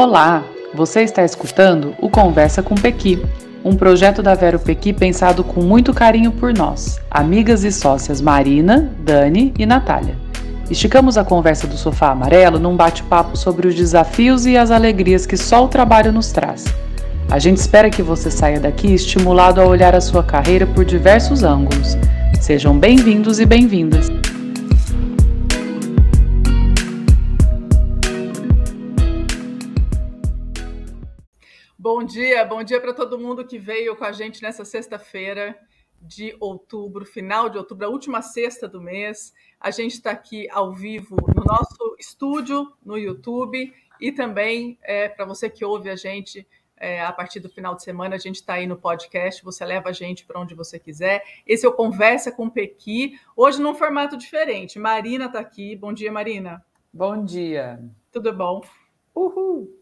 Olá, você está escutando o Conversa com Pequi, um projeto da Vero Pequi pensado com muito carinho por nós, amigas e sócias Marina, Dani e Natália. Esticamos a conversa do sofá amarelo num bate-papo sobre os desafios e as alegrias que só o trabalho nos traz. A gente espera que você saia daqui estimulado a olhar a sua carreira por diversos ângulos. Sejam bem-vindos e bem-vindas. Dia, bom dia para todo mundo que veio com a gente nessa sexta-feira de outubro, final de outubro, a última sexta do mês. A gente está aqui ao vivo no nosso estúdio, no YouTube, e também é, para você que ouve a gente é, a partir do final de semana, a gente está aí no podcast, você leva a gente para onde você quiser. Esse é o Conversa com Pequi, hoje num formato diferente. Marina está aqui. Bom dia, Marina. Bom dia. Tudo bom? Uhul.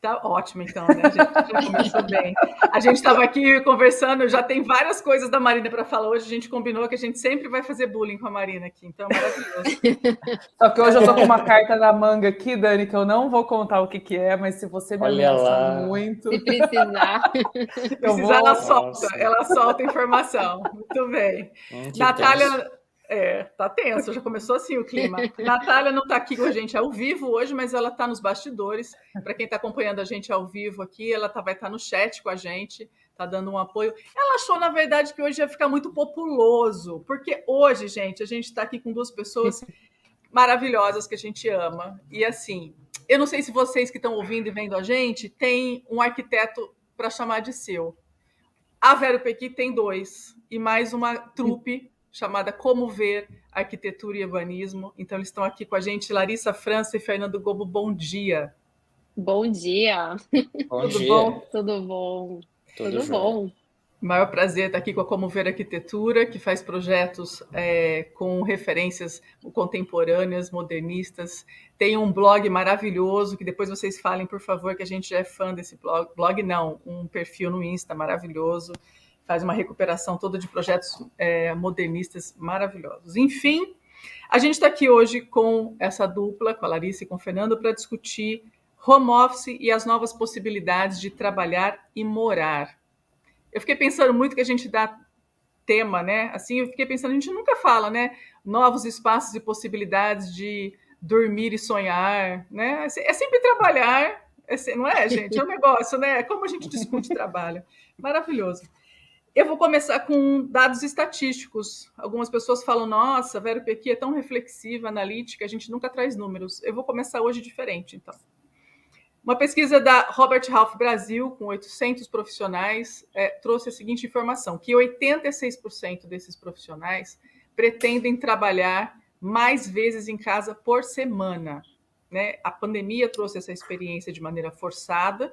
Tá ótimo, então, né? A gente já começou bem. A gente estava aqui conversando, já tem várias coisas da Marina para falar hoje. A gente combinou que a gente sempre vai fazer bullying com a Marina aqui, então é maravilhoso. Só que hoje eu tô com uma carta na manga aqui, Dani, que eu não vou contar o que, que é, mas se você me ameaçar muito. Se precisar. Se precisar, ela solta, ela solta informação. Muito bem. Hum, Natália. Tenso. É, tá tenso, já começou assim o clima. Natália não está aqui com a gente ao vivo hoje, mas ela está nos bastidores. Para quem está acompanhando a gente ao vivo aqui, ela tá, vai estar tá no chat com a gente, tá dando um apoio. Ela achou, na verdade, que hoje ia ficar muito populoso, porque hoje, gente, a gente está aqui com duas pessoas maravilhosas que a gente ama. E assim, eu não sei se vocês que estão ouvindo e vendo a gente têm um arquiteto para chamar de seu. A Vero Pequi tem dois, e mais uma trupe chamada Como Ver Arquitetura e Urbanismo. Então, eles estão aqui com a gente, Larissa França e Fernando Gobo. Bom dia. Bom dia. Bom Tudo dia. bom? Tudo bom. Tudo, Tudo bom. Maior prazer estar aqui com a Como Ver Arquitetura, que faz projetos é, com referências contemporâneas, modernistas. Tem um blog maravilhoso, que depois vocês falem, por favor, que a gente já é fã desse blog. Blog não, um perfil no Insta maravilhoso faz uma recuperação toda de projetos é, modernistas maravilhosos. Enfim, a gente está aqui hoje com essa dupla, com a Larissa e com o Fernando, para discutir home office e as novas possibilidades de trabalhar e morar. Eu fiquei pensando muito que a gente dá tema, né? Assim, eu fiquei pensando, a gente nunca fala, né? Novos espaços e possibilidades de dormir e sonhar, né? É sempre trabalhar, é, não é, gente? É um negócio, né? É como a gente discute trabalho. Maravilhoso. Eu vou começar com dados estatísticos. Algumas pessoas falam, nossa, a Vero Pequi é tão reflexiva, analítica, a gente nunca traz números. Eu vou começar hoje diferente, então. Uma pesquisa da Robert Half Brasil, com 800 profissionais, é, trouxe a seguinte informação, que 86% desses profissionais pretendem trabalhar mais vezes em casa por semana. Né? A pandemia trouxe essa experiência de maneira forçada,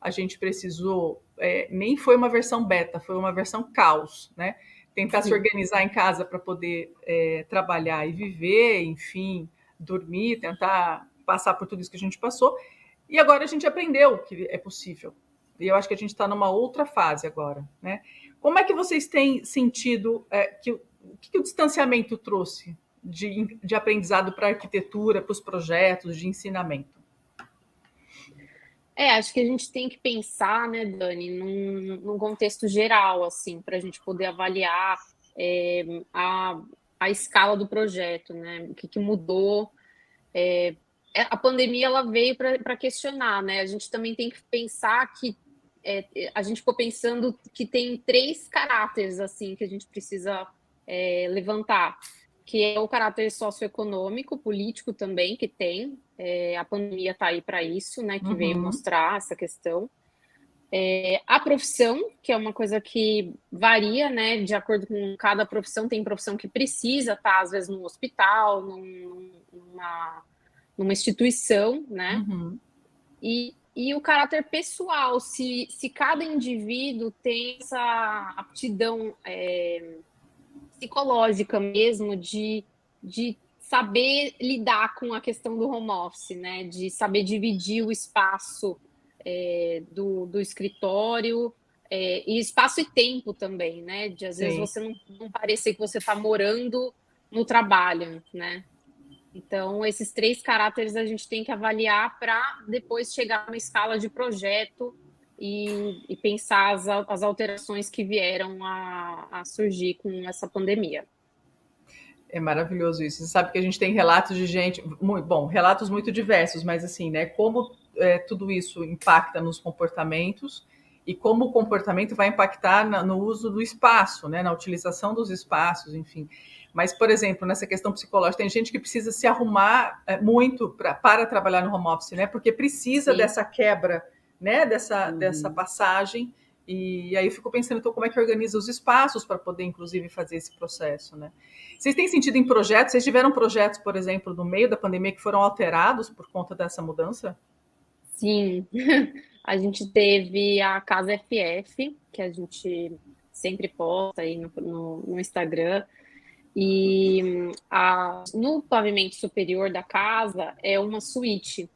a gente precisou, é, nem foi uma versão beta, foi uma versão caos, né? Tentar Sim. se organizar em casa para poder é, trabalhar e viver, enfim, dormir, tentar passar por tudo isso que a gente passou. E agora a gente aprendeu que é possível. E eu acho que a gente está numa outra fase agora, né? Como é que vocês têm sentido é, que o que, que o distanciamento trouxe de, de aprendizado para a arquitetura, para os projetos, de ensinamento? É, acho que a gente tem que pensar, né, Dani, num, num contexto geral, assim, para a gente poder avaliar é, a, a escala do projeto, né? O que, que mudou. É, é a pandemia ela veio para questionar, né? A gente também tem que pensar que é, a gente ficou pensando que tem três caráteres assim que a gente precisa é, levantar que é o caráter socioeconômico, político também, que tem. É, a pandemia está aí para isso, né? Que uhum. veio mostrar essa questão. É, a profissão, que é uma coisa que varia, né? De acordo com cada profissão, tem profissão que precisa estar, tá, às vezes, num hospital, num, numa, numa instituição, né? Uhum. E, e o caráter pessoal, se, se cada indivíduo tem essa aptidão é, psicológica mesmo de, de saber lidar com a questão do home office, né? De saber dividir o espaço é, do, do escritório é, e espaço e tempo também, né? De às Sim. vezes você não, não parecer que você está morando no trabalho, né? Então, esses três caráteres a gente tem que avaliar para depois chegar numa escala de projeto e, e pensar as, as, alterações que vieram a, a surgir com essa pandemia. É maravilhoso isso. Você sabe que a gente tem relatos de gente, muito, bom, relatos muito diversos, mas assim, né? Como é, tudo isso impacta nos comportamentos e como o comportamento vai impactar na, no uso do espaço, né? Na utilização dos espaços, enfim. Mas, por exemplo, nessa questão psicológica, tem gente que precisa se arrumar é, muito pra, para trabalhar no home office, né? Porque precisa Sim. dessa quebra, né? Dessa, uhum. dessa passagem. E aí eu fico pensando, então, como é que organiza os espaços para poder, inclusive, fazer esse processo, né? Vocês têm sentido em projetos? Vocês tiveram projetos, por exemplo, no meio da pandemia que foram alterados por conta dessa mudança? Sim, a gente teve a Casa FF, que a gente sempre posta aí no, no, no Instagram, e a, no pavimento superior da casa é uma suíte.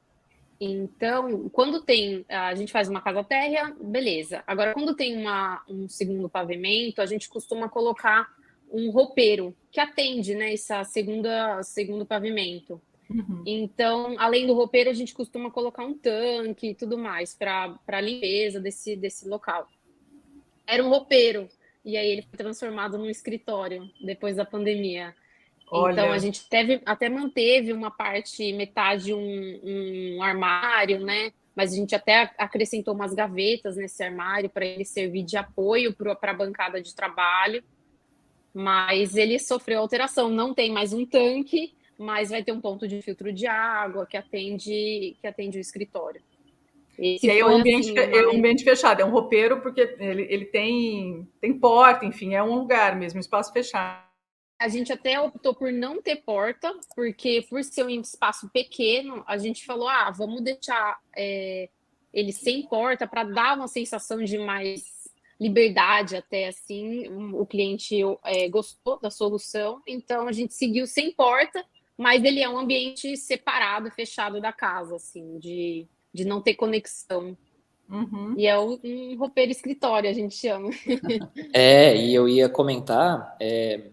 Então, quando tem, a gente faz uma casa térrea, beleza. Agora, quando tem uma, um segundo pavimento, a gente costuma colocar um roupeiro que atende, né, essa segunda segundo pavimento. Uhum. Então, além do roupeiro, a gente costuma colocar um tanque e tudo mais para a limpeza desse, desse local. Era um roupeiro, e aí ele foi transformado num escritório depois da pandemia. Olha. Então a gente teve, até manteve uma parte, metade um, um armário, né? Mas a gente até acrescentou umas gavetas nesse armário para ele servir de apoio para a bancada de trabalho. Mas ele sofreu alteração, não tem mais um tanque, mas vai ter um ponto de filtro de água que atende que atende o escritório. Esse e aí é um, ambiente, assim, é um ambiente fechado, é um roupeiro porque ele, ele tem, tem porta, enfim, é um lugar mesmo, espaço fechado. A gente até optou por não ter porta, porque por ser um espaço pequeno, a gente falou, ah, vamos deixar é, ele sem porta para dar uma sensação de mais liberdade até assim. O cliente é, gostou da solução, então a gente seguiu sem porta mas ele é um ambiente separado, fechado da casa, assim, de, de não ter conexão. Uhum. E é um, um roupeiro escritório, a gente chama. é, e eu ia comentar é,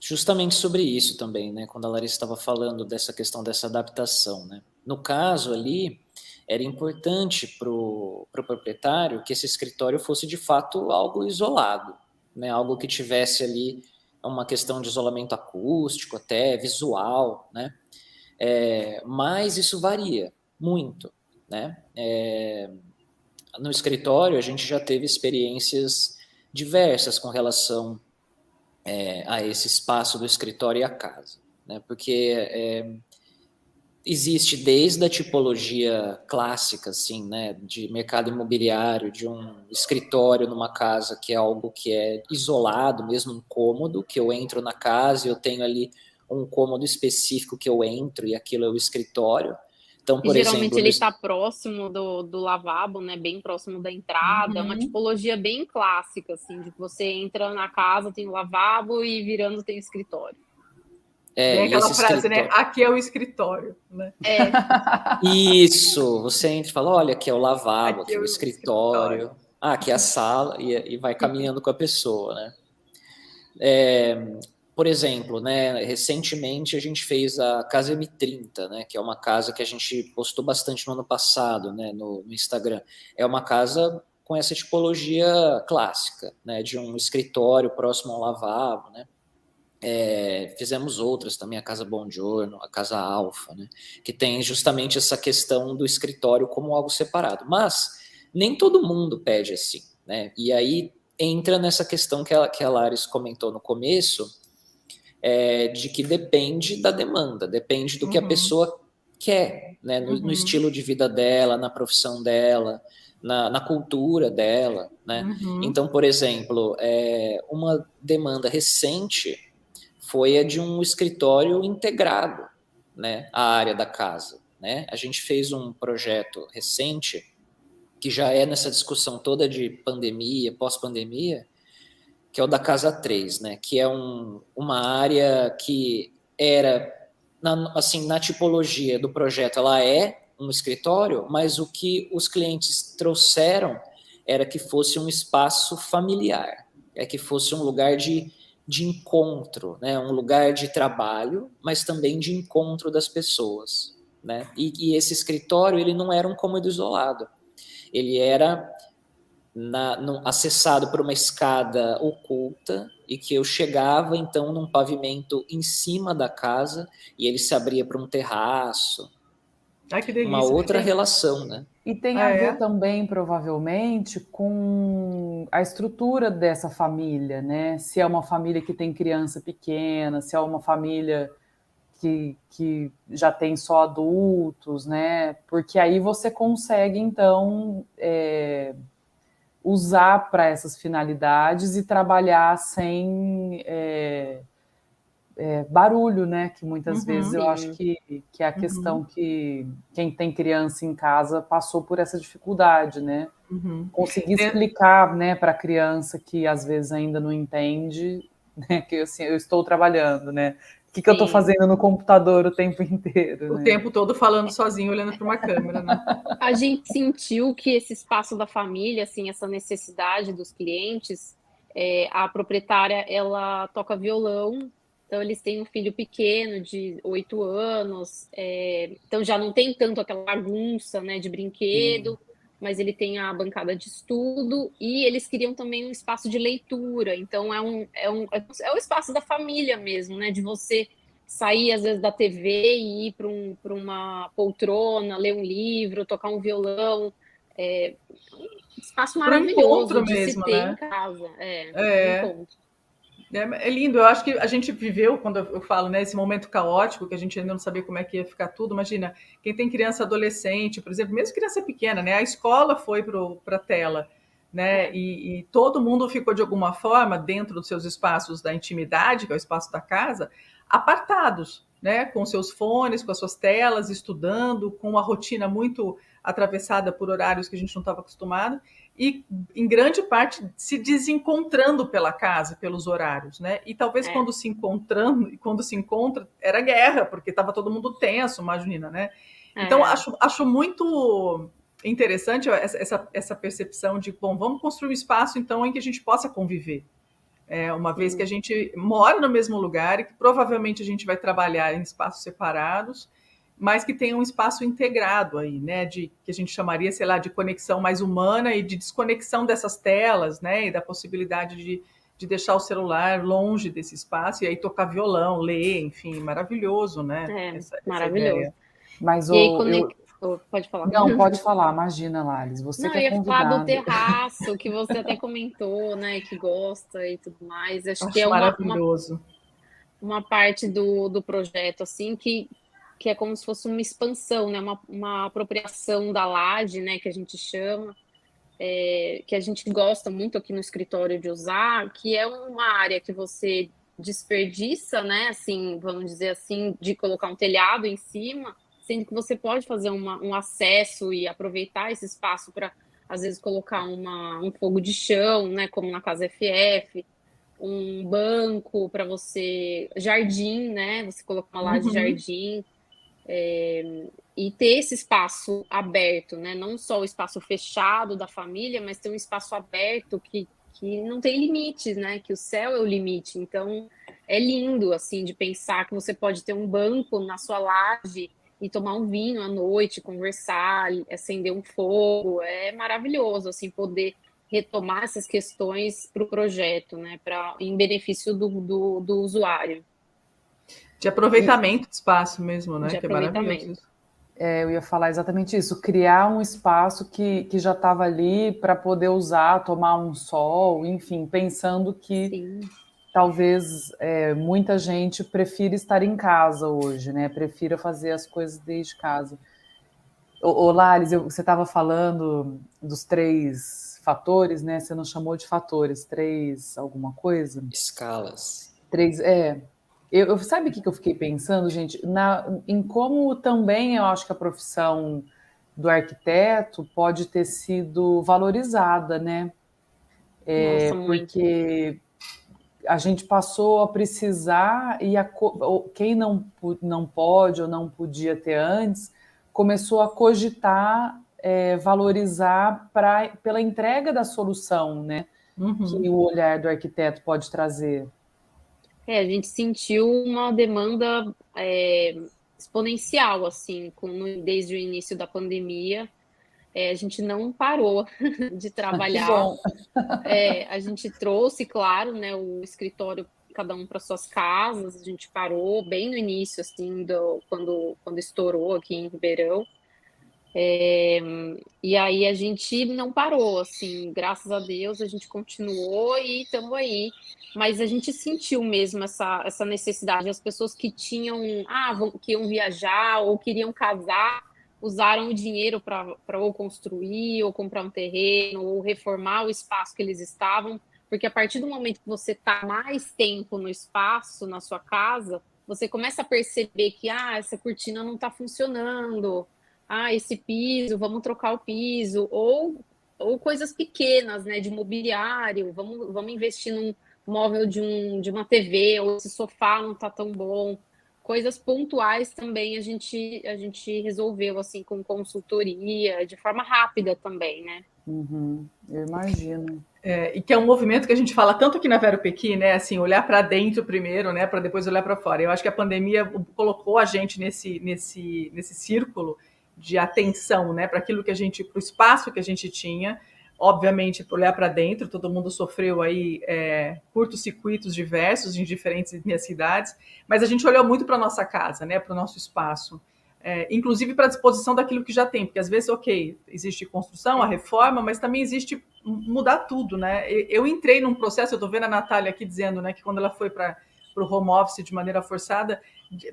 justamente sobre isso também, né? Quando a Larissa estava falando dessa questão dessa adaptação, né? No caso ali, era importante para o pro proprietário que esse escritório fosse de fato algo isolado, né? Algo que tivesse ali uma questão de isolamento acústico, até visual, né? É, mas isso varia muito, né? É, no escritório a gente já teve experiências diversas com relação é, a esse espaço do escritório e a casa, né? Porque é, existe desde a tipologia clássica, assim, né, de mercado imobiliário, de um escritório numa casa que é algo que é isolado, mesmo um cômodo, que eu entro na casa e eu tenho ali um cômodo específico que eu entro e aquilo é o escritório. Então, por e, geralmente exemplo, ele está próximo do, do lavabo, né, bem próximo da entrada, uhum. é uma uhum. tipologia bem clássica, assim, de que você entra na casa, tem o lavabo e virando tem o escritório. É, Tem aquela frase, né? Aqui é o escritório, né? É. Isso, você entra e fala, olha, aqui é o lavabo, aqui, aqui é o escritório, escritório. Ah, aqui é a sala, e, e vai caminhando com a pessoa, né? É, por exemplo, né, recentemente a gente fez a Casa M30, né, que é uma casa que a gente postou bastante no ano passado, né, no, no Instagram. É uma casa com essa tipologia clássica, né, de um escritório próximo ao lavabo, né, é, fizemos outras também, a Casa Bongiorno, a Casa Alfa, né, que tem justamente essa questão do escritório como algo separado. Mas nem todo mundo pede assim, né? E aí entra nessa questão que a, que a Laris comentou no começo, é, de que depende da demanda, depende do uhum. que a uhum. pessoa quer, né? No, uhum. no, estilo de vida dela, na profissão dela, na, na cultura dela, né? Uhum. Então, por exemplo, é, uma demanda recente foi a de um escritório integrado, né, à área da casa, né? A gente fez um projeto recente que já é nessa discussão toda de pandemia, pós-pandemia, que é o da Casa 3, né, que é um, uma área que era na, assim, na tipologia do projeto, ela é um escritório, mas o que os clientes trouxeram era que fosse um espaço familiar, é que fosse um lugar de de encontro, né? um lugar de trabalho, mas também de encontro das pessoas. Né? E, e esse escritório ele não era um cômodo isolado, ele era na, no, acessado por uma escada oculta e que eu chegava então num pavimento em cima da casa e ele se abria para um terraço. Ai, que delícia. Uma outra relação, né? E tem ah, a ver é? também, provavelmente, com a estrutura dessa família, né? Se é uma família que tem criança pequena, se é uma família que, que já tem só adultos, né? Porque aí você consegue, então, é, usar para essas finalidades e trabalhar sem é, é, barulho, né? Que muitas uhum, vezes eu acho que, que é a questão uhum. que quem tem criança em casa passou por essa dificuldade, né? Uhum. Conseguir explicar né, para a criança que às vezes ainda não entende, né? Que assim, eu estou trabalhando, né? O que, que eu estou fazendo no computador o tempo inteiro? O né? tempo todo falando sozinho, olhando para uma câmera, né? A gente sentiu que esse espaço da família, assim, essa necessidade dos clientes, é, a proprietária, ela toca violão, então eles têm um filho pequeno de oito anos, é, então já não tem tanto aquela bagunça, né, de brinquedo, mas ele tem a bancada de estudo e eles queriam também um espaço de leitura. Então é um é um é o espaço da família mesmo, né, de você sair às vezes da TV e ir para um, uma poltrona, ler um livro, tocar um violão. É, espaço maravilhoso de mesmo, se ter né? em casa. É, é. Um é, é, lindo, eu acho que a gente viveu, quando eu falo, né, esse momento caótico, que a gente ainda não sabia como é que ia ficar tudo. Imagina, quem tem criança adolescente, por exemplo, mesmo criança pequena, né, a escola foi para a tela, né, e, e, todo mundo ficou de alguma forma dentro dos seus espaços da intimidade, que é o espaço da casa, apartados, né, com seus fones, com as suas telas, estudando, com uma rotina muito atravessada por horários que a gente não estava acostumado e em grande parte se desencontrando pela casa, pelos horários, né? E talvez é. quando se encontrando, quando se encontra, era guerra, porque estava todo mundo tenso, imagina, né? É. Então acho, acho muito interessante essa, essa percepção de, bom, vamos construir um espaço então em que a gente possa conviver, é, uma vez que a gente mora no mesmo lugar e que provavelmente a gente vai trabalhar em espaços separados, mas que tenha um espaço integrado aí, né? De que a gente chamaria, sei lá, de conexão mais humana e de desconexão dessas telas, né? E da possibilidade de, de deixar o celular longe desse espaço e aí tocar violão, ler, enfim, maravilhoso, né? É, essa, maravilhoso. Essa mas o, aí, eu, Pode falar. Não, pode falar, imagina, Lares. Você Não, que é eu ia falar do terraço, que você até comentou, né? Que gosta e tudo mais. Acho, Acho que é uma, maravilhoso. Uma, uma, parte do, do projeto, assim, que, que é como se fosse uma expansão, né? Uma, uma apropriação da laje, né? Que a gente chama. É, que a gente gosta muito aqui no escritório de usar, que é uma área que você desperdiça, né? Assim, vamos dizer assim, de colocar um telhado em cima sendo que você pode fazer uma, um acesso e aproveitar esse espaço para, às vezes, colocar uma, um fogo de chão, né, como na casa FF, um banco para você, jardim, né, você colocar uma laje uhum. de jardim, é, e ter esse espaço aberto, né, não só o espaço fechado da família, mas ter um espaço aberto que, que não tem limites, né, que o céu é o limite, então é lindo, assim, de pensar que você pode ter um banco na sua laje e tomar um vinho à noite, conversar, acender um fogo, é maravilhoso, assim, poder retomar essas questões para o projeto, né, para em benefício do, do, do, usuário. De aproveitamento de espaço mesmo, né, de que é maravilhoso. É, eu ia falar exatamente isso, criar um espaço que, que já estava ali para poder usar, tomar um sol, enfim, pensando que Sim talvez é, muita gente prefira estar em casa hoje, né? Prefira fazer as coisas desde casa. Ô, ô Lares, eu, você estava falando dos três fatores, né? Você não chamou de fatores, três alguma coisa? Escalas. Três, é. Eu, eu sabe o que, que eu fiquei pensando, gente? Na, em como também eu acho que a profissão do arquiteto pode ter sido valorizada, né? É, Nossa, porque a gente passou a precisar e a, quem não, não pode ou não podia ter antes começou a cogitar é, valorizar pra, pela entrega da solução, né? Uhum. Que o olhar do arquiteto pode trazer. É, a gente sentiu uma demanda é, exponencial, assim, com, desde o início da pandemia. É, a gente não parou de trabalhar. É, a gente trouxe, claro, né, o escritório cada um para suas casas. A gente parou bem no início, assim, do, quando, quando estourou aqui em Ribeirão. É, e aí a gente não parou, assim, graças a Deus a gente continuou e estamos aí. Mas a gente sentiu mesmo essa, essa necessidade. As pessoas que tinham, ah, vão, que iam viajar ou queriam casar, usaram o dinheiro para ou construir, ou comprar um terreno, ou reformar o espaço que eles estavam. Porque a partir do momento que você está mais tempo no espaço, na sua casa, você começa a perceber que ah, essa cortina não está funcionando ah, esse piso, vamos trocar o piso, ou, ou coisas pequenas, né, de mobiliário, vamos, vamos investir num móvel de, um, de uma TV, ou esse sofá não está tão bom. Coisas pontuais também a gente, a gente resolveu, assim, com consultoria, de forma rápida também, né? Uhum, eu imagino. É, e que é um movimento que a gente fala tanto aqui na Vero Pequi, né? Assim, olhar para dentro primeiro, né? Para depois olhar para fora. Eu acho que a pandemia colocou a gente nesse, nesse, nesse círculo de atenção, né, para aquilo que a gente, para o espaço que a gente tinha, obviamente, para olhar para dentro, todo mundo sofreu aí é, curtos-circuitos diversos em diferentes cidades, mas a gente olhou muito para nossa casa, né, para o nosso espaço, é, inclusive para a disposição daquilo que já tem, porque às vezes, ok, existe construção, a reforma, mas também existe mudar tudo, né? Eu entrei num processo, eu estou vendo a Natália aqui dizendo, né, que quando ela foi para o home office de maneira forçada,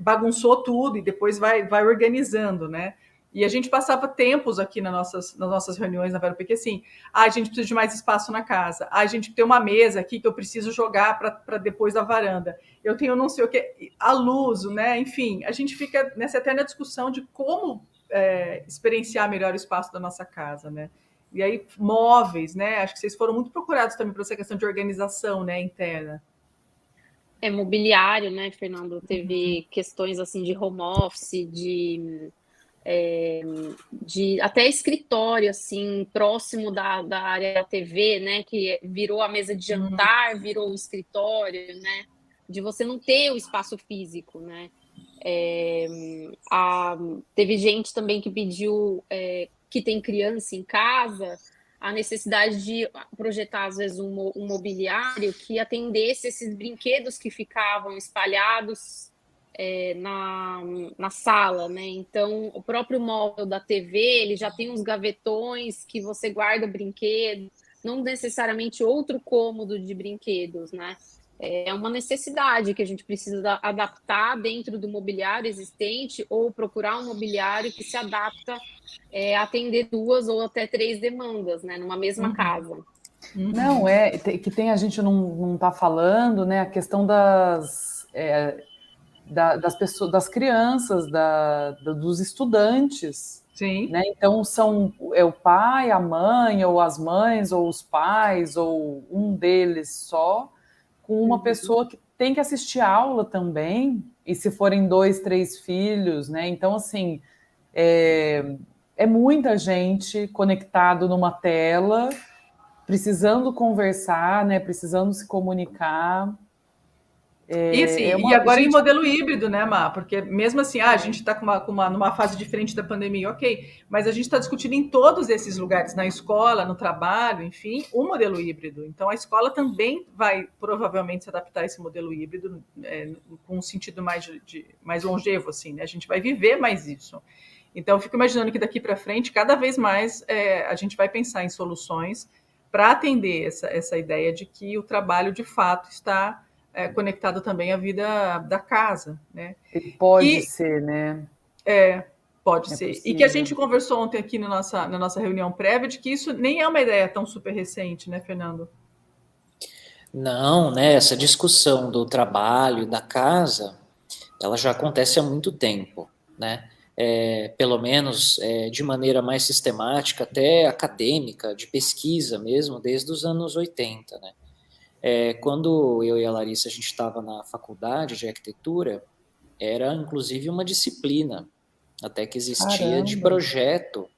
bagunçou tudo e depois vai, vai organizando, né? E a gente passava tempos aqui nas nossas, nas nossas reuniões na Vera porque assim, ah, a gente precisa de mais espaço na casa, ah, a gente tem uma mesa aqui que eu preciso jogar para depois da varanda, eu tenho não sei o que, a luz, né? Enfim, a gente fica nessa eterna discussão de como é, experienciar melhor o espaço da nossa casa, né? E aí, móveis, né? Acho que vocês foram muito procurados também para essa questão de organização né, interna. É mobiliário, né, Fernando? Teve uhum. questões assim de home office, de é, de até escritório, assim, próximo da, da área da TV, né? Que virou a mesa de uhum. jantar, virou o escritório, né? De você não ter o espaço físico, né? É, a, teve gente também que pediu é, que tem criança em casa a necessidade de projetar às vezes um, um mobiliário que atendesse esses brinquedos que ficavam espalhados é, na, na sala, né? Então, o próprio móvel da TV, ele já tem uns gavetões que você guarda brinquedos, não necessariamente outro cômodo de brinquedos, né? É uma necessidade que a gente precisa adaptar dentro do mobiliário existente ou procurar um mobiliário que se adapta é, a atender duas ou até três demandas, né? Numa mesma uhum. casa. Uhum. Não, é que tem a gente não, não tá falando, né? A questão das. É, da, das pessoas, das crianças, da, dos estudantes. Sim. Né? Então são é o pai, a mãe, ou as mães, ou os pais, ou um deles só, com uma uhum. pessoa que tem que assistir aula também, e se forem dois, três filhos, né? Então, assim, é, é muita gente conectado numa tela, precisando conversar, né? Precisando se comunicar. É, e, assim, é uma, e agora gente... em modelo híbrido, né, Má? Porque mesmo assim, ah, a gente está com uma, com uma, numa fase diferente da pandemia, ok, mas a gente está discutindo em todos esses lugares, na escola, no trabalho, enfim, o um modelo híbrido. Então a escola também vai provavelmente se adaptar a esse modelo híbrido é, com um sentido mais, de, mais longevo, assim, né? A gente vai viver mais isso. Então eu fico imaginando que daqui para frente, cada vez mais é, a gente vai pensar em soluções para atender essa, essa ideia de que o trabalho de fato está é, conectado também à vida da casa, né? pode e, ser, né? É, pode é ser. Possível. E que a gente conversou ontem aqui na nossa, na nossa reunião prévia de que isso nem é uma ideia tão super recente, né, Fernando? Não, né? Essa discussão do trabalho da casa, ela já acontece há muito tempo, né? É, pelo menos é, de maneira mais sistemática, até acadêmica, de pesquisa mesmo, desde os anos 80, né? É, quando eu e a Larissa a gente estava na faculdade de arquitetura, era inclusive uma disciplina até que existia Caramba. de projeto,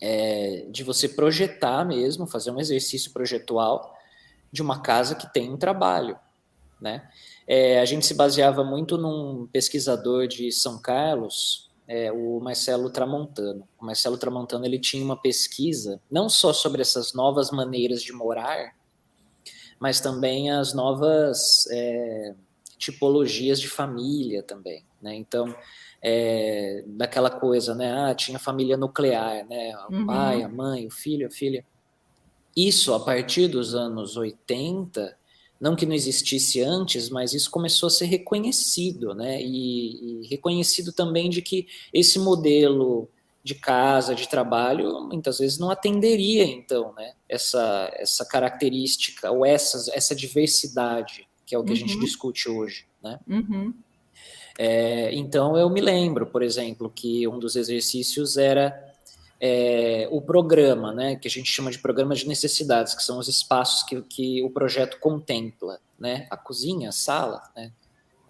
é, de você projetar mesmo, fazer um exercício projetual de uma casa que tem um trabalho, né? é, a gente se baseava muito num pesquisador de São Carlos, é, o Marcelo Tramontano. O Marcelo Tramontano ele tinha uma pesquisa não só sobre essas novas maneiras de morar, mas também as novas é, tipologias de família também, né? Então, é, daquela coisa, né? Ah, tinha família nuclear, né? O uhum. pai, a mãe, o filho, a filha. Isso, a partir dos anos 80, não que não existisse antes, mas isso começou a ser reconhecido, né? E, e, reconhecido também de que esse modelo de casa, de trabalho, muitas vezes não atenderia, então, né? Essa, essa característica ou essa, essa diversidade, que é o que uhum. a gente uhum. discute hoje, né? Uhum. É, então, eu me lembro, por exemplo, que um dos exercícios era é, o programa, né, que a gente chama de programa de necessidades, que são os espaços que, que o projeto contempla, né, a cozinha, a sala, né,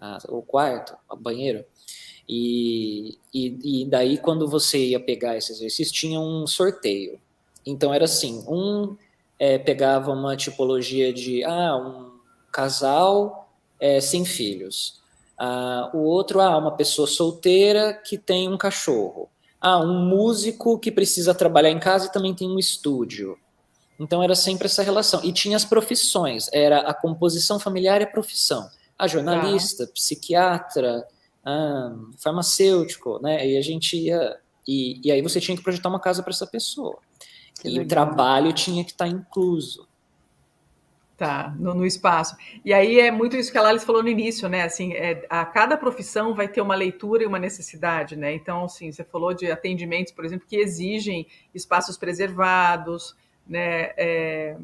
a, o quarto, o banheiro, e, e, e, daí quando você ia pegar esse exercício tinha um sorteio, então era assim, um é, pegava uma tipologia de, ah, um casal é, sem filhos, ah, o outro, ah, uma pessoa solteira que tem um cachorro, ah, um músico que precisa trabalhar em casa e também tem um estúdio. Então era sempre essa relação. E tinha as profissões, era a composição familiar e a profissão. A jornalista, tá. psiquiatra, ah, farmacêutico, né? E a gente ia. E, e aí você tinha que projetar uma casa para essa pessoa. Que e legal. o trabalho tinha que estar tá incluso. Tá, no, no, espaço. E aí é muito isso que a Alice falou no início, né? Assim, é, a cada profissão vai ter uma leitura e uma necessidade, né? Então, assim, você falou de atendimentos, por exemplo, que exigem espaços preservados, né? É,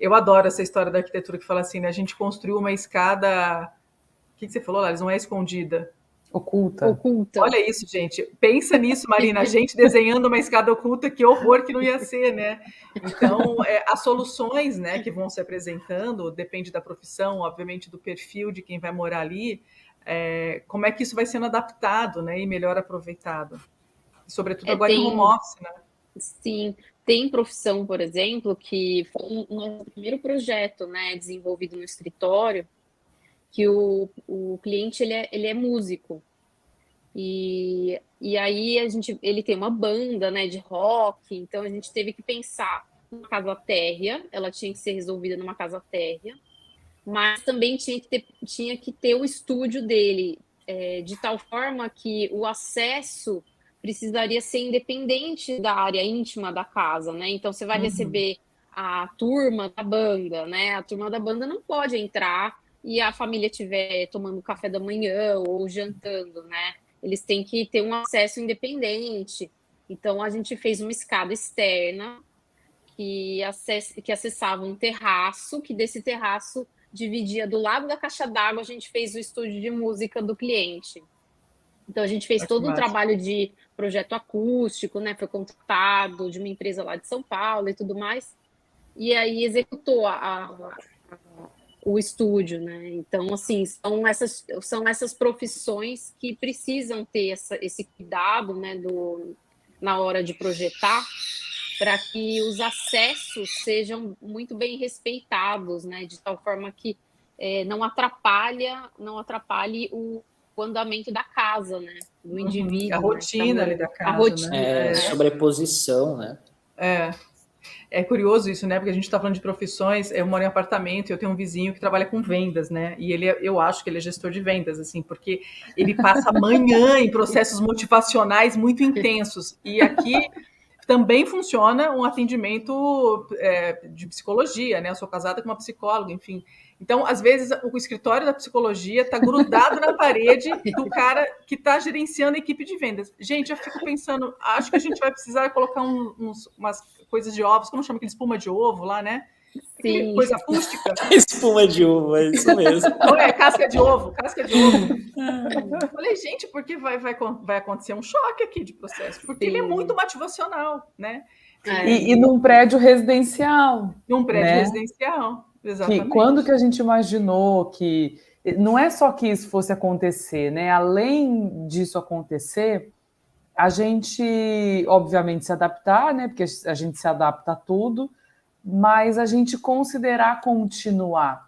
eu adoro essa história da arquitetura que fala assim, né? A gente construiu uma escada. O que, que você falou, Alice? Não é escondida. Oculta. Oculta. Olha isso, gente. Pensa nisso, Marina. A gente desenhando uma escada oculta, que horror que não ia ser, né? Então, é, as soluções né, que vão se apresentando, depende da profissão, obviamente, do perfil de quem vai morar ali, é, como é que isso vai sendo adaptado né, e melhor aproveitado. Sobretudo é, agora tem, em home office, né? Sim. Tem profissão, por exemplo, que foi um, um primeiro projeto né, desenvolvido no escritório, que o, o cliente ele é, ele é músico. E, e aí a gente, ele tem uma banda né, de rock, então a gente teve que pensar numa casa térrea, ela tinha que ser resolvida numa casa térrea, mas também tinha que ter, tinha que ter o estúdio dele, é, de tal forma que o acesso precisaria ser independente da área íntima da casa, né? Então você vai uhum. receber a turma da banda, né? A turma da banda não pode entrar e a família estiver tomando café da manhã ou jantando, né? Eles têm que ter um acesso independente. Então, a gente fez uma escada externa que, acess que acessava um terraço, que desse terraço dividia do lado da caixa d'água, a gente fez o estúdio de música do cliente. Então, a gente fez todo um trabalho de projeto acústico, né? Foi contratado de uma empresa lá de São Paulo e tudo mais. E aí executou a, a o estúdio, né? Então, assim, são essas, são essas profissões que precisam ter essa, esse cuidado, né, do, na hora de projetar, para que os acessos sejam muito bem respeitados, né? De tal forma que é, não atrapalha, não atrapalhe o, o andamento da casa, né? Do uhum. indivíduo. A rotina né? ali da casa. A rotina. Né? É, sobreposição, né? É. É curioso isso, né? Porque a gente está falando de profissões. Eu moro em apartamento e eu tenho um vizinho que trabalha com vendas, né? E ele, é, eu acho que ele é gestor de vendas, assim, porque ele passa manhã em processos motivacionais muito intensos. E aqui também funciona um atendimento é, de psicologia, né? Eu sou casada com uma psicóloga, enfim. Então, às vezes, o escritório da psicologia está grudado na parede do cara que está gerenciando a equipe de vendas. Gente, eu fico pensando, acho que a gente vai precisar colocar um, uns, umas coisas de ovos, como chama aquele espuma de ovo lá, né? Sim. Coisa acústica. espuma de ovo, é isso mesmo. Não é, casca de ovo, casca de ovo. Eu falei, gente, porque vai, vai, vai acontecer um choque aqui de processo, porque Sim. ele é muito motivacional, né? É. E, e, num prédio residencial. Num prédio né? residencial. Exatamente. Que quando que a gente imaginou que não é só que isso fosse acontecer, né? Além disso acontecer, a gente, obviamente, se adaptar, né? Porque a gente se adapta a tudo, mas a gente considerar continuar.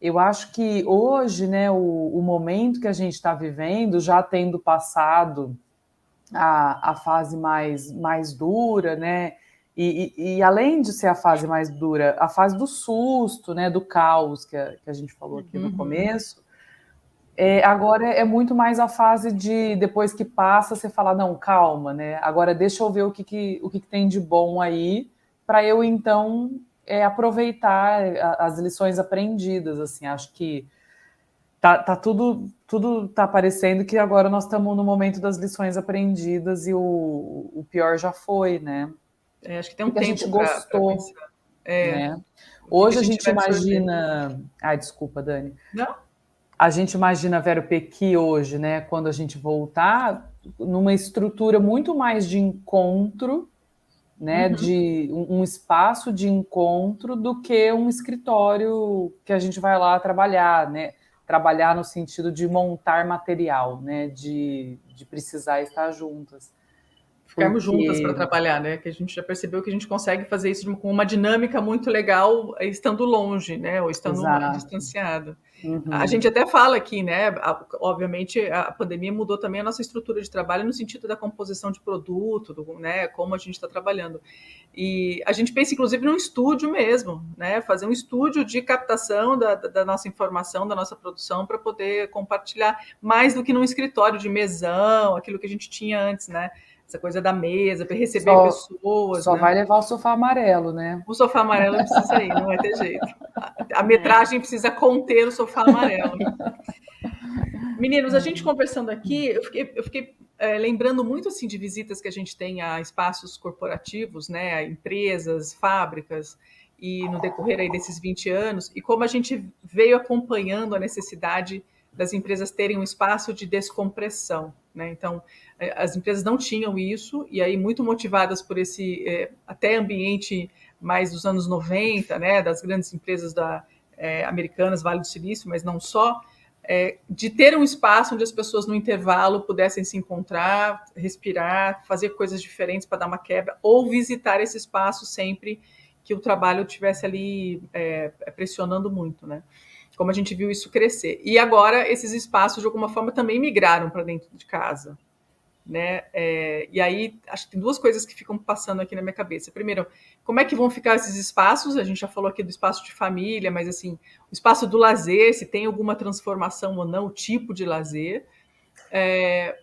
eu acho que hoje, né, o, o momento que a gente está vivendo, já tendo passado a, a fase mais, mais dura, né? E, e, e, além de ser a fase mais dura, a fase do susto, né, do caos que a, que a gente falou aqui no uhum. começo, é, agora é muito mais a fase de depois que passa, você fala, não, calma, né? Agora deixa eu ver o que, que o que, que tem de bom aí, para eu então é, aproveitar as lições aprendidas. Assim, acho que tá, tá tudo tudo tá parecendo que agora nós estamos no momento das lições aprendidas e o, o pior já foi, né? É, acho que tem um Porque tempo a gente gostou. Pra, pra é. né? Hoje a gente, a gente imagina. Ai, desculpa, Dani. Não? A gente imagina Vero Pequi hoje, né? Quando a gente voltar, numa estrutura muito mais de encontro né, uhum. de um, um, espaço de encontro do que um escritório que a gente vai lá trabalhar, né? Trabalhar no sentido de montar material, né? De, de precisar estar juntas. Ficarmos Porque... juntas para trabalhar, né? Que a gente já percebeu que a gente consegue fazer isso com uma dinâmica muito legal estando longe, né? Ou estando distanciado. Uhum. A gente até fala aqui, né? Obviamente, a pandemia mudou também a nossa estrutura de trabalho no sentido da composição de produto, do, né? Como a gente está trabalhando. E a gente pensa, inclusive, num estúdio mesmo, né? Fazer um estúdio de captação da, da nossa informação, da nossa produção, para poder compartilhar mais do que num escritório de mesão, aquilo que a gente tinha antes, né? essa coisa da mesa, para receber só, pessoas. Só né? vai levar o sofá amarelo, né? O sofá amarelo precisa ir, não vai ter jeito. A, a metragem precisa conter o sofá amarelo. Meninos, a gente conversando aqui, eu fiquei, eu fiquei é, lembrando muito assim de visitas que a gente tem a espaços corporativos, né, a empresas, fábricas, e no decorrer aí desses 20 anos, e como a gente veio acompanhando a necessidade das empresas terem um espaço de descompressão. Né? Então, é, as empresas não tinham isso, e aí, muito motivadas por esse é, até ambiente mais dos anos 90, né, das grandes empresas da, é, americanas, Vale do Silício, mas não só, é, de ter um espaço onde as pessoas no intervalo pudessem se encontrar, respirar, fazer coisas diferentes para dar uma quebra, ou visitar esse espaço sempre que o trabalho estivesse ali é, pressionando muito, né? como a gente viu isso crescer. E agora esses espaços, de alguma forma, também migraram para dentro de casa. Né? É, e aí, acho que tem duas coisas que ficam passando aqui na minha cabeça. Primeiro, como é que vão ficar esses espaços? A gente já falou aqui do espaço de família, mas assim, o espaço do lazer, se tem alguma transformação ou não, o tipo de lazer. É,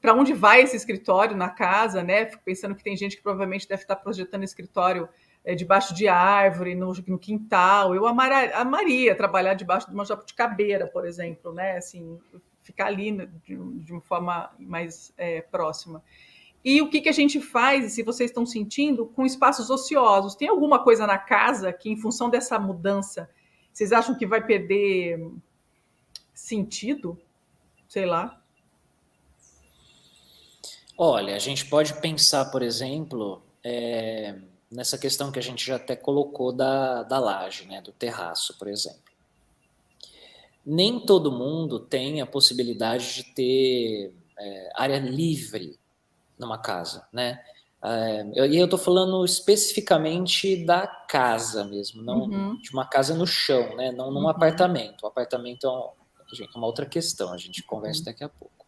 para onde vai esse escritório na casa, né? Fico pensando que tem gente que provavelmente deve estar projetando escritório é, debaixo de árvore, no, no quintal. Eu amaria, amaria, trabalhar debaixo de uma jabuticabeira, por exemplo, né? Assim, ficar ali de, de uma forma mais é, próxima. E o que, que a gente faz, se vocês estão sentindo, com espaços ociosos? Tem alguma coisa na casa que, em função dessa mudança, vocês acham que vai perder sentido? Sei lá. Olha, a gente pode pensar, por exemplo, é, nessa questão que a gente já até colocou da, da laje, né, do terraço, por exemplo. Nem todo mundo tem a possibilidade de ter é, área livre numa casa, né? É, e eu estou falando especificamente da casa mesmo, não uhum. de uma casa no chão, né? Não num uhum. apartamento. O apartamento é, é uma outra questão, a gente conversa uhum. daqui a pouco.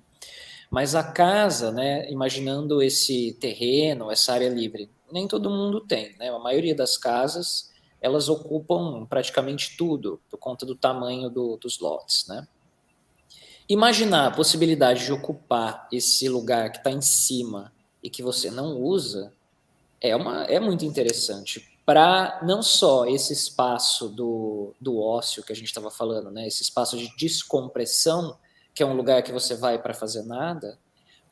Mas a casa, né? Imaginando esse terreno, essa área livre, nem todo mundo tem, né? A maioria das casas elas ocupam praticamente tudo por conta do tamanho do, dos lotes, né? Imaginar a possibilidade de ocupar esse lugar que está em cima e que você não usa é, uma, é muito interessante para não só esse espaço do, do ócio que a gente estava falando, né? Esse espaço de descompressão, que é um lugar que você vai para fazer nada,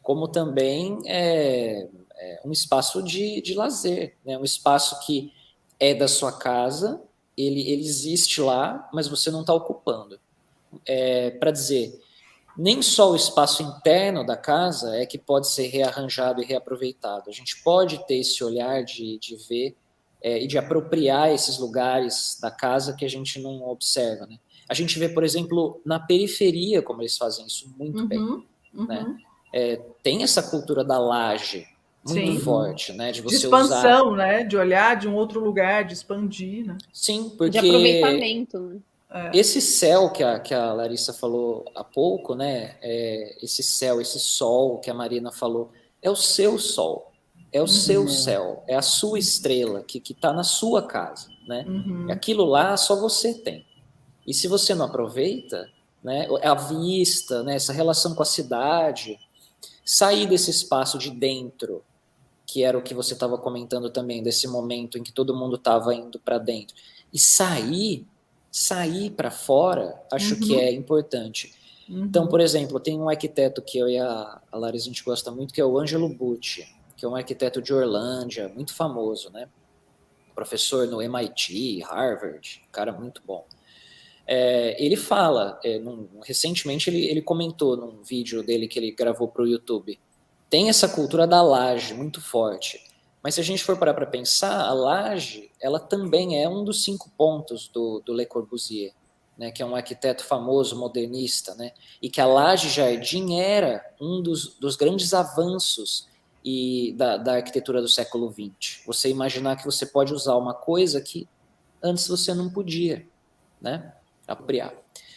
como também é, é, um espaço de, de lazer, né? um espaço que é da sua casa, ele, ele existe lá, mas você não está ocupando. É, Para dizer, nem só o espaço interno da casa é que pode ser rearranjado e reaproveitado. A gente pode ter esse olhar de, de ver é, e de apropriar esses lugares da casa que a gente não observa. Né? A gente vê, por exemplo, na periferia como eles fazem isso muito uhum, bem. Uhum. Né? É, tem essa cultura da laje, muito Sim. forte, né? De, você de expansão, usar... né? De olhar de um outro lugar, de expandir, né? Sim, porque... De aproveitamento, né? É. Esse céu que a, que a Larissa falou há pouco, né? É, esse céu, esse sol que a Marina falou, é o seu sol, é o uhum. seu céu, é a sua estrela que está na sua casa, né? Uhum. Aquilo lá só você tem. E se você não aproveita, né? A vista, né? Essa relação com a cidade, sair desse espaço de dentro, que era o que você estava comentando também desse momento em que todo mundo estava indo para dentro, e sair sair para fora, acho uhum. que é importante. Uhum. Então, por exemplo, tem um arquiteto que eu e a, a Larissa a gente gosta muito, que é o Angelo Bucci, que é um arquiteto de Orlândia, muito famoso, né? Professor no MIT, Harvard, cara muito bom. É, ele fala, é, num, recentemente ele, ele comentou num vídeo dele que ele gravou para o YouTube, tem essa cultura da laje muito forte. Mas se a gente for parar para pensar, a laje, ela também é um dos cinco pontos do, do Le Corbusier, né, que é um arquiteto famoso, modernista, né, e que a laje jardim era um dos, dos grandes avanços e da, da arquitetura do século XX. Você imaginar que você pode usar uma coisa que antes você não podia, né, apropriar.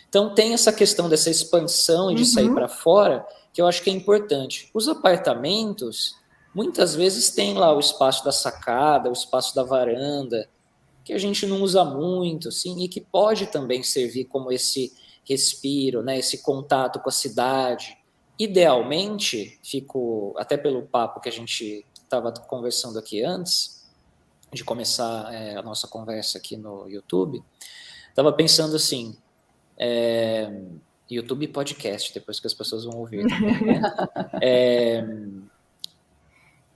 Então tem essa questão dessa expansão e de uhum. sair para fora que eu acho que é importante. Os apartamentos Muitas vezes tem lá o espaço da sacada, o espaço da varanda, que a gente não usa muito, assim, e que pode também servir como esse respiro, né, esse contato com a cidade. Idealmente, fico até pelo papo que a gente estava conversando aqui antes de começar é, a nossa conversa aqui no YouTube, estava pensando assim, é, YouTube podcast, depois que as pessoas vão ouvir. Também, né? é,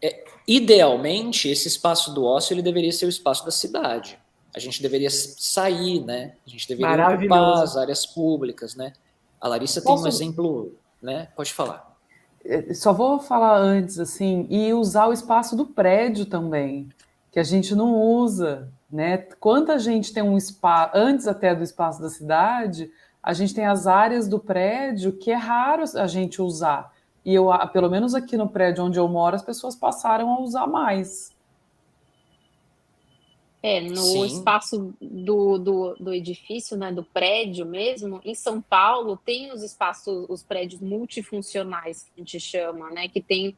é, idealmente, esse espaço do ócio ele deveria ser o espaço da cidade. A gente deveria sair, né? A gente deveria ocupar as áreas públicas, né? A Larissa Posso... tem um exemplo, né? Pode falar. É, só vou falar antes, assim, e usar o espaço do prédio também, que a gente não usa, né? Quanta gente tem um espaço, antes até do espaço da cidade, a gente tem as áreas do prédio que é raro a gente usar. E eu, pelo menos aqui no prédio onde eu moro, as pessoas passaram a usar mais. É, no Sim. espaço do, do, do, edifício, né, do prédio mesmo, em São Paulo tem os espaços, os prédios multifuncionais, que a gente chama, né, que tem,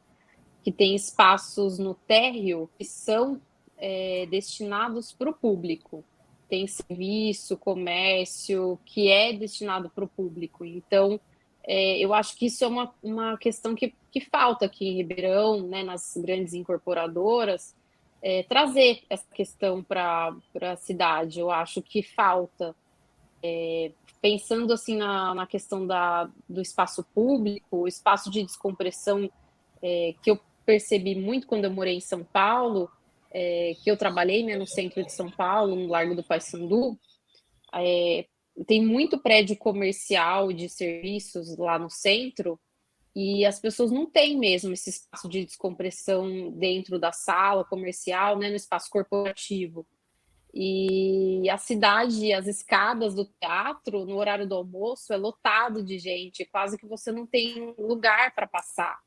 que tem espaços no térreo que são é, destinados para o público. Tem serviço, comércio, que é destinado para o público. Então, é, eu acho que isso é uma, uma questão que, que falta aqui em Ribeirão, né, nas grandes incorporadoras, é, trazer essa questão para a cidade. Eu acho que falta. É, pensando assim na, na questão da, do espaço público, o espaço de descompressão é, que eu percebi muito quando eu morei em São Paulo, é, que eu trabalhei né, no centro de São Paulo, no Largo do Paissandu, é, tem muito prédio comercial de serviços lá no centro e as pessoas não têm mesmo esse espaço de descompressão dentro da sala comercial, né, no espaço corporativo. E a cidade, as escadas do teatro, no horário do almoço, é lotado de gente, quase que você não tem lugar para passar.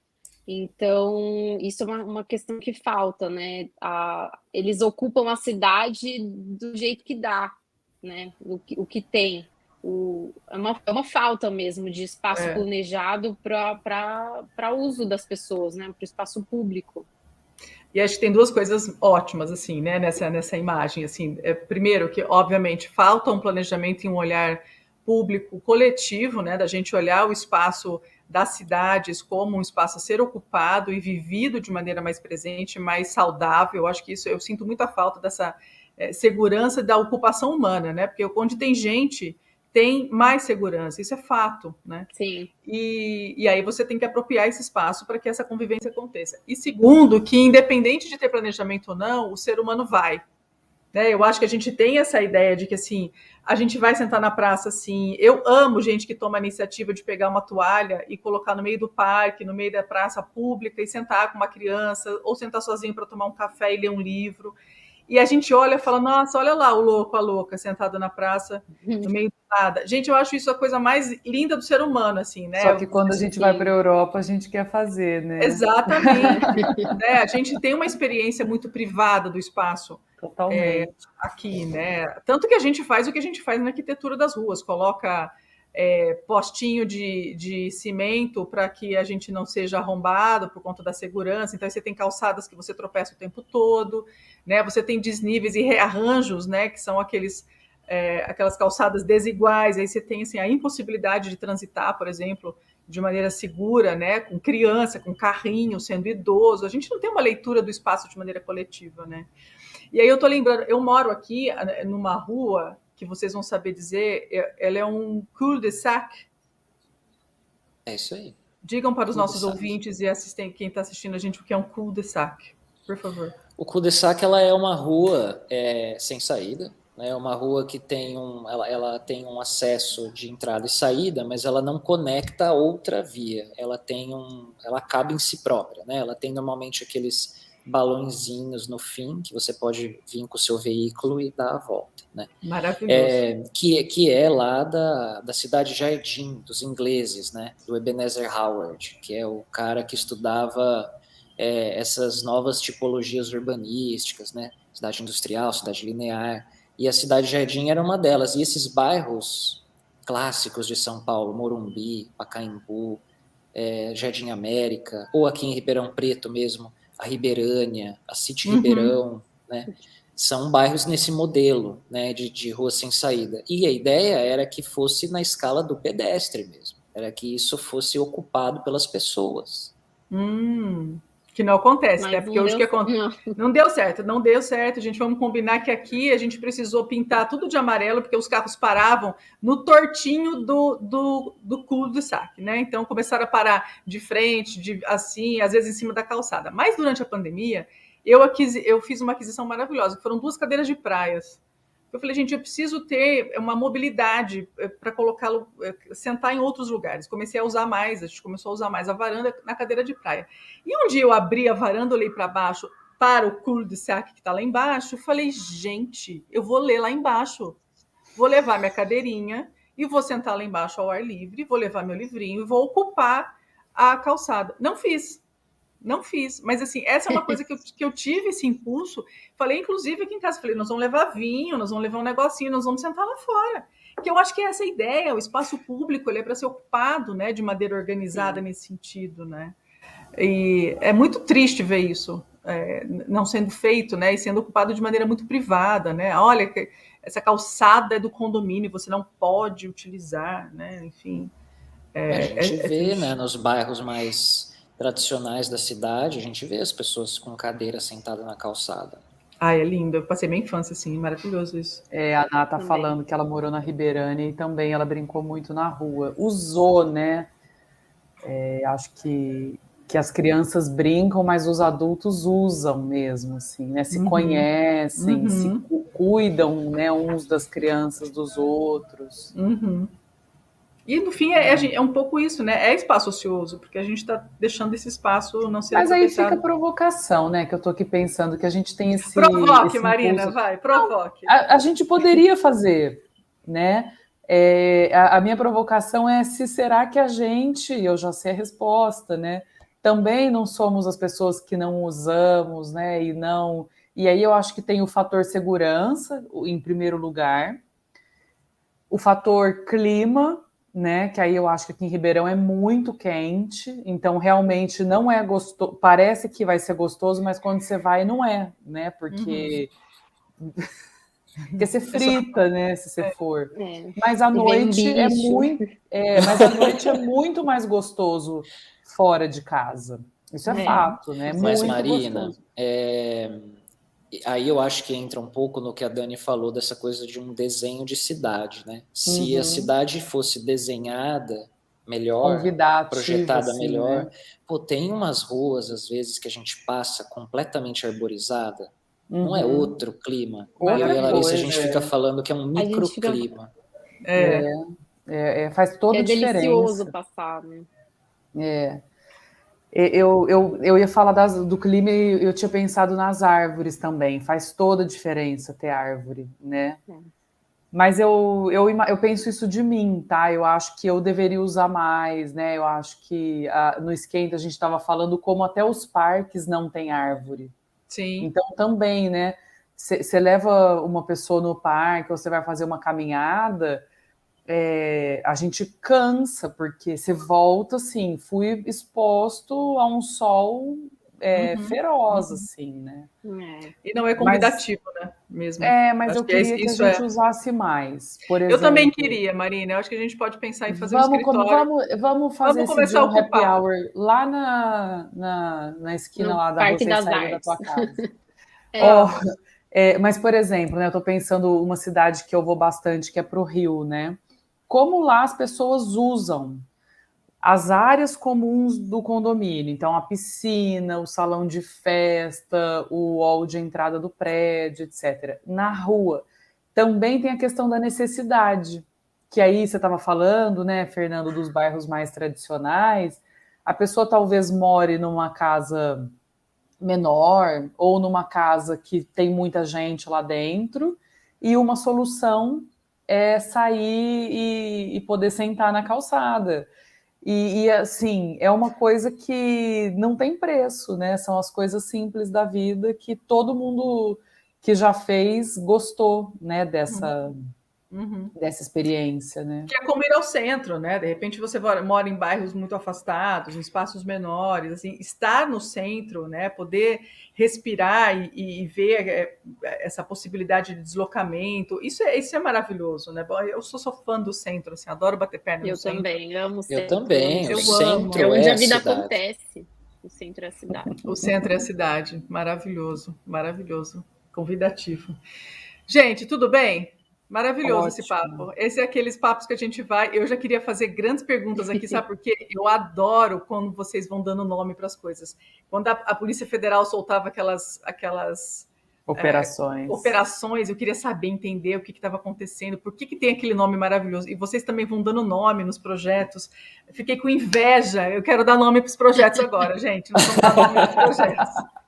Então, isso é uma, uma, questão que falta, né? A, eles ocupam a cidade do jeito que dá né? O que, o que tem. O, é, uma, é uma falta mesmo de espaço é. planejado para uso das pessoas, né? Para o espaço público. E acho que tem duas coisas ótimas, assim, né, nessa, nessa imagem, assim, é, primeiro que, obviamente, falta um planejamento e um olhar público coletivo, né, da gente olhar o espaço das cidades como um espaço a ser ocupado e vivido de maneira mais presente, mais saudável, eu acho que isso, eu sinto muita falta dessa é, segurança da ocupação humana, né? Porque onde tem gente tem mais segurança, isso é fato, né? Sim. E, e aí você tem que apropriar esse espaço para que essa convivência aconteça. E segundo, que independente de ter planejamento ou não, o ser humano vai. Né? Eu acho que a gente tem essa ideia de que assim, a gente vai sentar na praça assim. Eu amo gente que toma a iniciativa de pegar uma toalha e colocar no meio do parque, no meio da praça pública e sentar com uma criança, ou sentar sozinho para tomar um café e ler um livro. E a gente olha e fala, nossa, olha lá o louco, a louca, sentado na praça, no meio do nada. Gente, eu acho isso a coisa mais linda do ser humano, assim, né? Só que quando a gente vai para a Europa, a gente quer fazer, né? Exatamente. né? A gente tem uma experiência muito privada do espaço. Totalmente. É, aqui, né? Tanto que a gente faz o que a gente faz na arquitetura das ruas, coloca é, postinho de, de cimento para que a gente não seja arrombado por conta da segurança. Então, você tem calçadas que você tropeça o tempo todo, né? Você tem desníveis e rearranjos, né? Que são aqueles, é, aquelas calçadas desiguais. Aí você tem assim, a impossibilidade de transitar, por exemplo, de maneira segura, né? Com criança, com carrinho, sendo idoso. A gente não tem uma leitura do espaço de maneira coletiva, né? E aí eu tô lembrando, eu moro aqui numa rua que vocês vão saber dizer, é, ela é um cul-de-sac. É isso aí. Digam para os nossos ouvintes e assistem, quem está assistindo a gente o que é um cul-de-sac, por favor. O cul-de-sac ela é uma rua é, sem saída, né? É uma rua que tem um, ela, ela tem um acesso de entrada e saída, mas ela não conecta a outra via. Ela tem um, ela cabe em si própria, né? Ela tem normalmente aqueles balãozinhos no fim, que você pode vir com o seu veículo e dar a volta. Né? Maravilhoso. É, que, que é lá da, da cidade Jardim, dos ingleses, né? do Ebenezer Howard, que é o cara que estudava é, essas novas tipologias urbanísticas, né? cidade industrial, cidade linear, e a cidade Jardim era uma delas. E esses bairros clássicos de São Paulo, Morumbi, Pacaembu, é, Jardim América, ou aqui em Ribeirão Preto mesmo, a Ribeirânia, a City uhum. Ribeirão, né? São bairros nesse modelo, né, de, de rua sem saída. E a ideia era que fosse na escala do pedestre mesmo, era que isso fosse ocupado pelas pessoas. Hum. Que não acontece, né? Porque hoje que acontece. Não. não deu certo, não deu certo. A gente vamos combinar que aqui a gente precisou pintar tudo de amarelo, porque os carros paravam no tortinho do, do, do culo do saque, né? Então começaram a parar de frente, de assim, às vezes em cima da calçada. Mas durante a pandemia, eu, aquisi, eu fiz uma aquisição maravilhosa, que foram duas cadeiras de praias eu falei, gente, eu preciso ter uma mobilidade eh, para colocá-lo, eh, sentar em outros lugares. Comecei a usar mais, a gente começou a usar mais a varanda na cadeira de praia. E um dia eu abri a varanda, olhei para baixo, para o cul-de-sac que está lá embaixo, falei, gente, eu vou ler lá embaixo. Vou levar minha cadeirinha e vou sentar lá embaixo ao ar livre, vou levar meu livrinho e vou ocupar a calçada. Não fiz. Não fiz, mas assim, essa é uma coisa que eu, que eu tive esse impulso. Falei, inclusive, aqui em casa, falei, nós vamos levar vinho, nós vamos levar um negocinho, nós vamos sentar lá fora. Que eu acho que é essa ideia, o espaço público ele é para ser ocupado, né, de maneira organizada Sim. nesse sentido, né? E é muito triste ver isso é, não sendo feito, né, e sendo ocupado de maneira muito privada, né? Olha, essa calçada é do condomínio, você não pode utilizar, né? Enfim. É, a gente é, é vê, né, nos bairros mais tradicionais da cidade, a gente vê as pessoas com cadeira sentada na calçada. Ah, é lindo. Eu passei minha infância assim, maravilhoso isso. É, a Ná tá também. falando que ela morou na Ribeirânia e também ela brincou muito na rua. Usou, né? É, acho que, que as crianças brincam, mas os adultos usam mesmo, assim, né? Se uhum. conhecem, uhum. se cuidam, né? Uns das crianças dos outros. Uhum. E no fim é, é, é, um pouco isso, né? É espaço ocioso, porque a gente está deixando esse espaço não ser Mas aí fica a provocação, né? Que eu estou aqui pensando que a gente tem esse. Provoque, esse Marina, vai, provoque. A, a, gente poderia fazer, né? É, a, a, minha provocação é se será que a gente, eu já sei a resposta, né? Também não somos as pessoas que não usamos, né? E não. E aí eu acho que tem o fator segurança, em primeiro lugar, o fator clima, né? Que aí eu acho que aqui em Ribeirão é muito quente, então realmente não é gostoso. Parece que vai ser gostoso, mas quando você vai, não é, né? Porque. Uhum. Porque você frita, né? Se você é. for. É. Mas à noite é muito. É, mas à noite é muito mais gostoso fora de casa. Isso é, é. fato, né? Mas, muito Marina, é aí eu acho que entra um pouco no que a Dani falou dessa coisa de um desenho de cidade, né? Se uhum. a cidade fosse desenhada melhor, projetada assim, melhor, né? pô, tem umas ruas às vezes que a gente passa completamente arborizada, uhum. não é uhum. outro clima. Outra eu e a Larissa a gente fica falando que é um microclima. Fica... É. É, é, faz toda a é diferença. É delicioso passar, né? É. Eu, eu, eu ia falar das, do clima e eu tinha pensado nas árvores também. Faz toda a diferença ter árvore, né? É. Mas eu, eu, eu penso isso de mim, tá? Eu acho que eu deveria usar mais, né? Eu acho que a, no esquenta a gente estava falando como até os parques não têm árvore. Sim. Então também, né? Você leva uma pessoa no parque, ou você vai fazer uma caminhada, é, a gente cansa, porque você volta assim, fui exposto a um sol é, uhum, feroz, uhum. assim, né? É. E não é convidativo, mas, né? Mesmo. É, mas Acho eu queria que, que a gente é... usasse mais. Por exemplo. Eu também queria, Marina. Eu acho que a gente pode pensar em fazer vamos, um escritório. Vamos, vamos fazer vamos esse um happy hour lá na, na, na esquina no lá da Parque das Artes. da tua casa. é. Oh, é, mas, por exemplo, né, eu estou pensando uma cidade que eu vou bastante, que é para o Rio, né? Como lá as pessoas usam as áreas comuns do condomínio, então a piscina, o salão de festa, o hall de entrada do prédio, etc. Na rua também tem a questão da necessidade, que aí você estava falando, né, Fernando, dos bairros mais tradicionais. A pessoa talvez more numa casa menor ou numa casa que tem muita gente lá dentro, e uma solução é sair e, e poder sentar na calçada. E, e, assim, é uma coisa que não tem preço, né? São as coisas simples da vida que todo mundo que já fez gostou, né? Dessa. Uhum uhum. dessa experiência, né? Que é como ir ao centro, né? De repente você mora em bairros muito afastados, em espaços menores, assim, estar no centro, né? Poder respirar e, e ver é, essa possibilidade de deslocamento, isso é, isso é maravilhoso, né? Eu sou, sou fã do centro, assim, adoro bater perna eu no centro. Eu também, amo o centro. Eu também, eu o centro é onde é a vida cidade. acontece. O centro é a cidade. O centro é a cidade, maravilhoso, maravilhoso, convidativo. Gente, tudo bem? Maravilhoso Ótimo. esse papo. Esse é aqueles papos que a gente vai. Eu já queria fazer grandes perguntas aqui, sabe por quê? Eu adoro quando vocês vão dando nome para as coisas. Quando a, a, Polícia Federal soltava aquelas, aquelas operações. É, operações, eu queria saber, entender o que estava acontecendo, por que, que tem aquele nome maravilhoso. E vocês também vão dando nome nos projetos. Fiquei com inveja. Eu quero dar nome para os projetos agora, gente. Nós vamos dar nome para os projetos.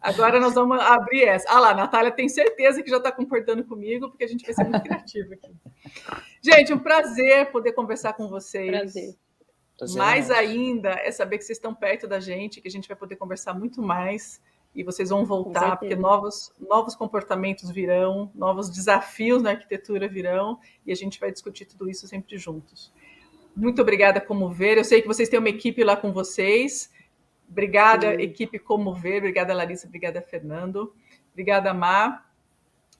Agora nós vamos abrir essa. Ah lá, a Natália tem certeza que já está concordando comigo, porque a gente vai ser muito criativo aqui. Gente, um prazer poder conversar com vocês. Prazer. Mais ainda é saber que vocês estão perto da gente, que a gente vai poder conversar muito mais e vocês vão voltar, porque novos, novos comportamentos virão, novos desafios na arquitetura virão e a gente vai discutir tudo isso sempre juntos. Muito obrigada, como ver. Eu sei que vocês têm uma equipe lá com vocês. Obrigada, Sim. equipe Como Ver. Obrigada, Larissa. Obrigada, Fernando. Obrigada, Má.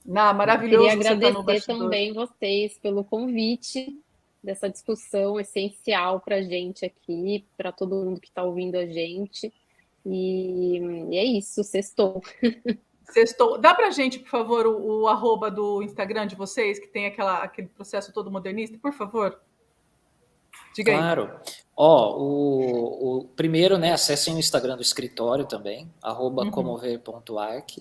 Na, maravilhoso. Eu queria agradecer também vocês pelo convite dessa discussão essencial para a gente aqui, para todo mundo que está ouvindo a gente. E, e, é isso, sextou. Sextou. Dá para a gente, por favor, o, o, arroba do Instagram de vocês, que tem aquela, aquele processo todo modernista, por favor? Diga claro. aí. Claro. Ó, o, o, primeiro, né, acessem o Instagram do escritório também, arroba uhum. comover.arc.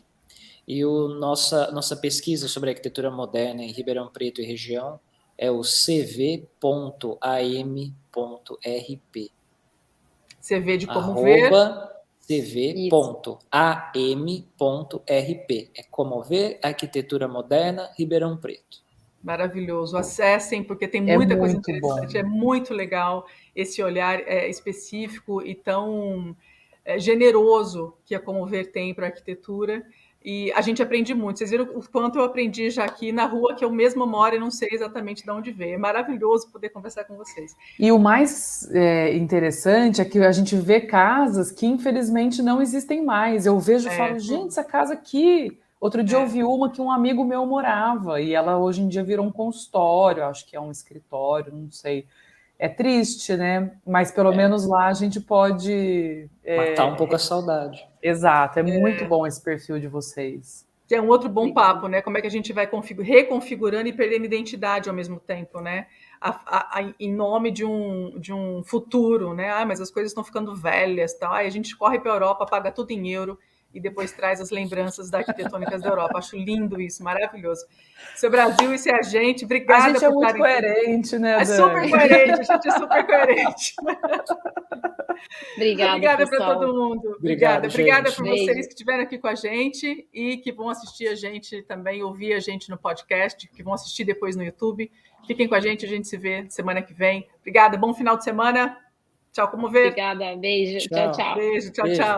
E o nossa, nossa pesquisa sobre arquitetura moderna em Ribeirão Preto e região é o cv.am.rp. CV de como arroba cv.am.rp. É como ver arquitetura moderna Ribeirão Preto. Maravilhoso. Acessem, porque tem é muita é coisa interessante. Bom. É muito legal esse olhar é, específico e tão é, generoso que a Comover tem para a arquitetura. E a gente aprende muito. Vocês viram o quanto eu aprendi já aqui na rua, que eu mesmo moro e não sei exatamente de onde veio. É maravilhoso poder conversar com vocês. E o mais é, interessante é que a gente vê casas que, infelizmente, não existem mais. Eu vejo e é. falo, gente, essa casa aqui Outro dia é. eu vi uma que um amigo meu morava e ela hoje em dia virou um consultório, acho que é um escritório, não sei. É triste, né? Mas pelo é. menos lá a gente pode. É, Matar um pouco a saudade. Exato, é, é, muito bom esse perfil de vocês. Que é um outro bom papo, né? Como é que a gente vai reconfigurando e perdendo identidade ao mesmo tempo, né? A, a, a, em nome de um, de um futuro, né? Ah, mas as coisas estão ficando velhas, tal. Aí a gente corre para a Europa, paga tudo em euro e depois traz as lembranças da arquitetônicas da Europa. Acho lindo isso, maravilhoso. Seu Brasil, isso é a gente. Obrigada A gente é muito coerente, né, É super coerente, a gente é super coerente. Obrigada, Obrigada para todo mundo. Obrigado, Obrigada, obrigada gente. por Beijo. vocês que estiveram aqui com a gente e que vão assistir a gente também, ouvir a gente no podcast, que vão assistir depois no YouTube. Fiquem com a gente, a gente se vê semana que vem. Obrigada, bom final de semana. Tchau, como ver. Obrigada, beijo. Tchau. tchau. tchau. Beijo, tchau, Beijo. tchau.